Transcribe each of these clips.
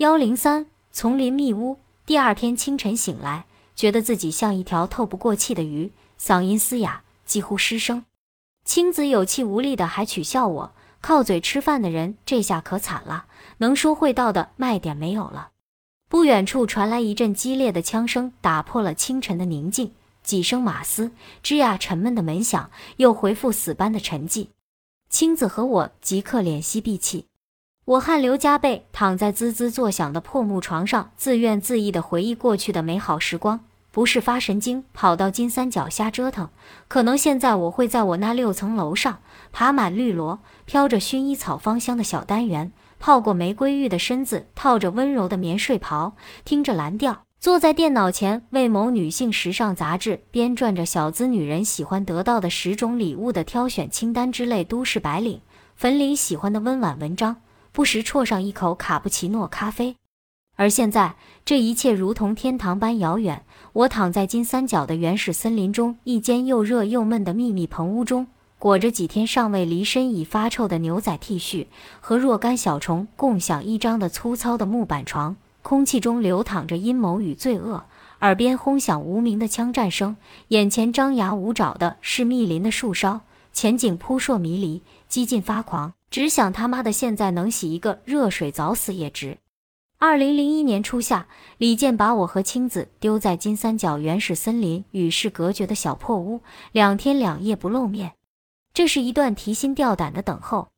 幺零三丛林密屋。第二天清晨醒来，觉得自己像一条透不过气的鱼，嗓音嘶哑，几乎失声。青子有气无力的还取笑我：“靠嘴吃饭的人，这下可惨了，能说会道的卖点没有了。”不远处传来一阵激烈的枪声，打破了清晨的宁静。几声马嘶，吱呀沉闷的门响又回复死般的沉寂。青子和我即刻敛息闭气。我汗流浃背，躺在滋滋作响的破木床上，自怨自艾地回忆过去的美好时光。不是发神经跑到金三角瞎折腾，可能现在我会在我那六层楼上，爬满绿萝、飘着薰衣草芳香的小单元，泡过玫瑰浴的身子，套着温柔的棉睡袍，听着蓝调，坐在电脑前为某女性时尚杂志编撰着小资女人喜欢得到的十种礼物的挑选清单之类都市白领粉领喜欢的温婉文章。不时啜上一口卡布奇诺咖啡，而现在这一切如同天堂般遥远。我躺在金三角的原始森林中一间又热又闷的秘密棚屋中，裹着几天尚未离身已发臭的牛仔 T 恤，和若干小虫共享一张的粗糙的木板床。空气中流淌着阴谋与罪恶，耳边轰响无名的枪战声，眼前张牙舞爪的是密林的树梢，前景扑朔迷离，几近发狂。只想他妈的现在能洗一个热水澡死也值。二零零一年初夏，李健把我和青子丢在金三角原始森林与世隔绝的小破屋，两天两夜不露面。这是一段提心吊胆的等候，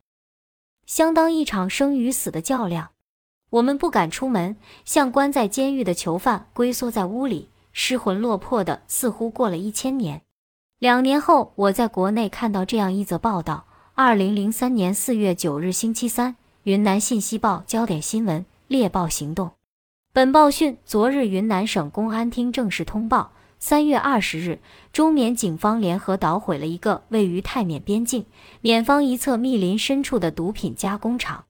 相当一场生与死的较量。我们不敢出门，像关在监狱的囚犯，龟缩在屋里，失魂落魄的，似乎过了一千年。两年后，我在国内看到这样一则报道。二零零三年四月九日星期三，云南信息报焦点新闻猎豹行动。本报讯：昨日云南省公安厅正式通报，三月二十日，中缅警方联合捣毁了一个位于泰缅边境缅方一侧密林深处的毒品加工厂。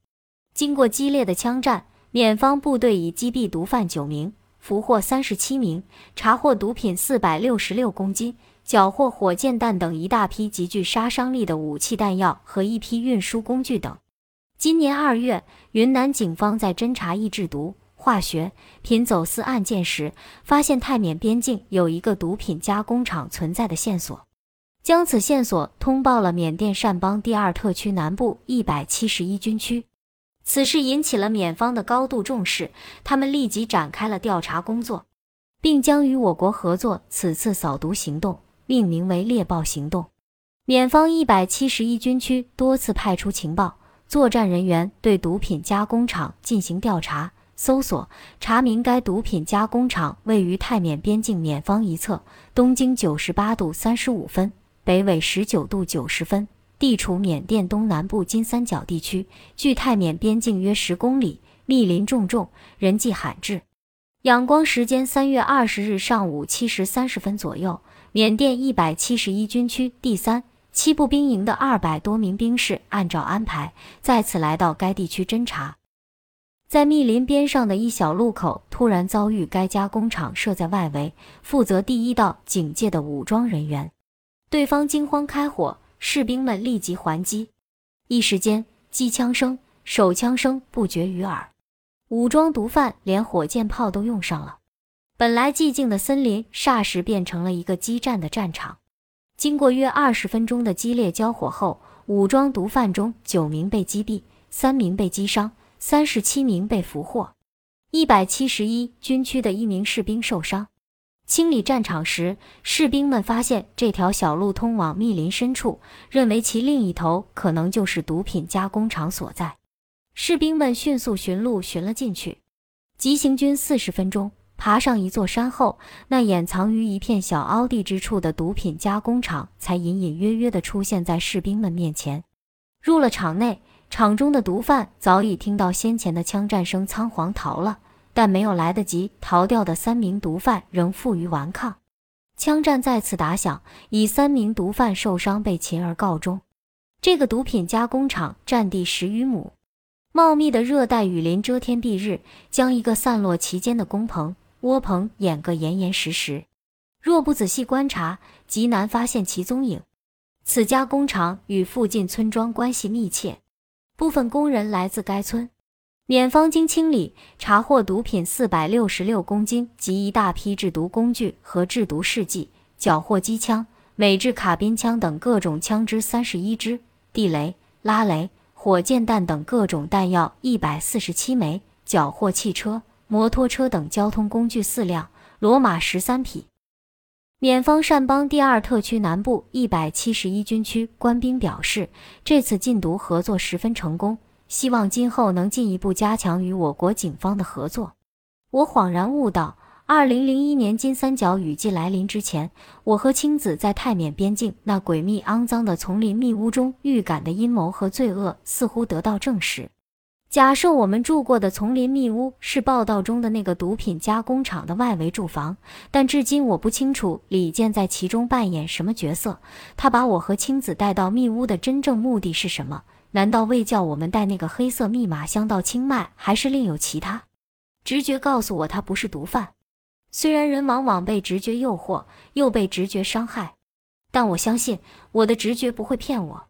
经过激烈的枪战，缅方部队已击毙毒贩九名，俘获三十七名，查获毒品四百六十六公斤。缴获火箭弹等一大批极具杀伤力的武器弹药和一批运输工具等。今年二月，云南警方在侦查易制毒、化学品走私案件时，发现泰缅边境有一个毒品加工厂存在的线索，将此线索通报了缅甸善邦第二特区南部一百七十一军区。此事引起了缅方的高度重视，他们立即展开了调查工作，并将与我国合作此次扫毒行动。命名为“猎豹行动”，缅方一百七十一军区多次派出情报作战人员对毒品加工厂进行调查搜索，查明该毒品加工厂位于泰缅边境缅方一侧，东经九十八度三十五分，北纬十九度九十分，地处缅甸东南部金三角地区，距泰缅边境约十公里，密林重重，人迹罕至。仰光时间三月二十日上午七时三十分左右。缅甸一百七十一军区第三七步兵营的二百多名兵士，按照安排再次来到该地区侦查。在密林边上的一小路口，突然遭遇该加工厂设在外围，负责第一道警戒的武装人员。对方惊慌开火，士兵们立即还击，一时间机枪声、手枪声不绝于耳。武装毒贩连火箭炮都用上了。本来寂静的森林，霎时变成了一个激战的战场。经过约二十分钟的激烈交火后，武装毒贩中九名被击毙，三名被击伤，三十七名被俘获。一百七十一军区的一名士兵受伤。清理战场时，士兵们发现这条小路通往密林深处，认为其另一头可能就是毒品加工厂所在。士兵们迅速寻路寻了进去，急行军四十分钟。爬上一座山后，那掩藏于一片小凹地之处的毒品加工厂才隐隐约约地出现在士兵们面前。入了场内，场中的毒贩早已听到先前的枪战声，仓皇逃了。但没有来得及逃掉的三名毒贩仍负隅顽抗。枪战再次打响，以三名毒贩受伤被擒而告终。这个毒品加工厂占地十余亩，茂密的热带雨林遮天蔽日，将一个散落其间的工棚。窝棚掩个严严实实，若不仔细观察，极难发现其踪影。此家工厂与附近村庄关系密切，部分工人来自该村。缅方经清理，查获毒品四百六十六公斤及一大批制毒工具和制毒试剂，缴获机枪、美制卡宾枪等各种枪支三十一支，地雷、拉雷、火箭弹等各种弹药一百四十七枚，缴获汽车、摩托车等交通工具四辆，骡马十三匹。缅方善邦第二特区南部一百七十一军区官兵表示，这次禁毒合作十分成功。希望今后能进一步加强与我国警方的合作。我恍然悟到，二零零一年金三角雨季来临之前，我和青子在泰缅边境那诡秘肮脏的丛林密屋中预感的阴谋和罪恶似乎得到证实。假设我们住过的丛林密屋是报道中的那个毒品加工厂的外围住房，但至今我不清楚李健在其中扮演什么角色。他把我和青子带到密屋的真正目的是什么？难道为叫我们带那个黑色密码箱到清迈，还是另有其他？直觉告诉我他不是毒贩。虽然人往往被直觉诱惑，又被直觉伤害，但我相信我的直觉不会骗我。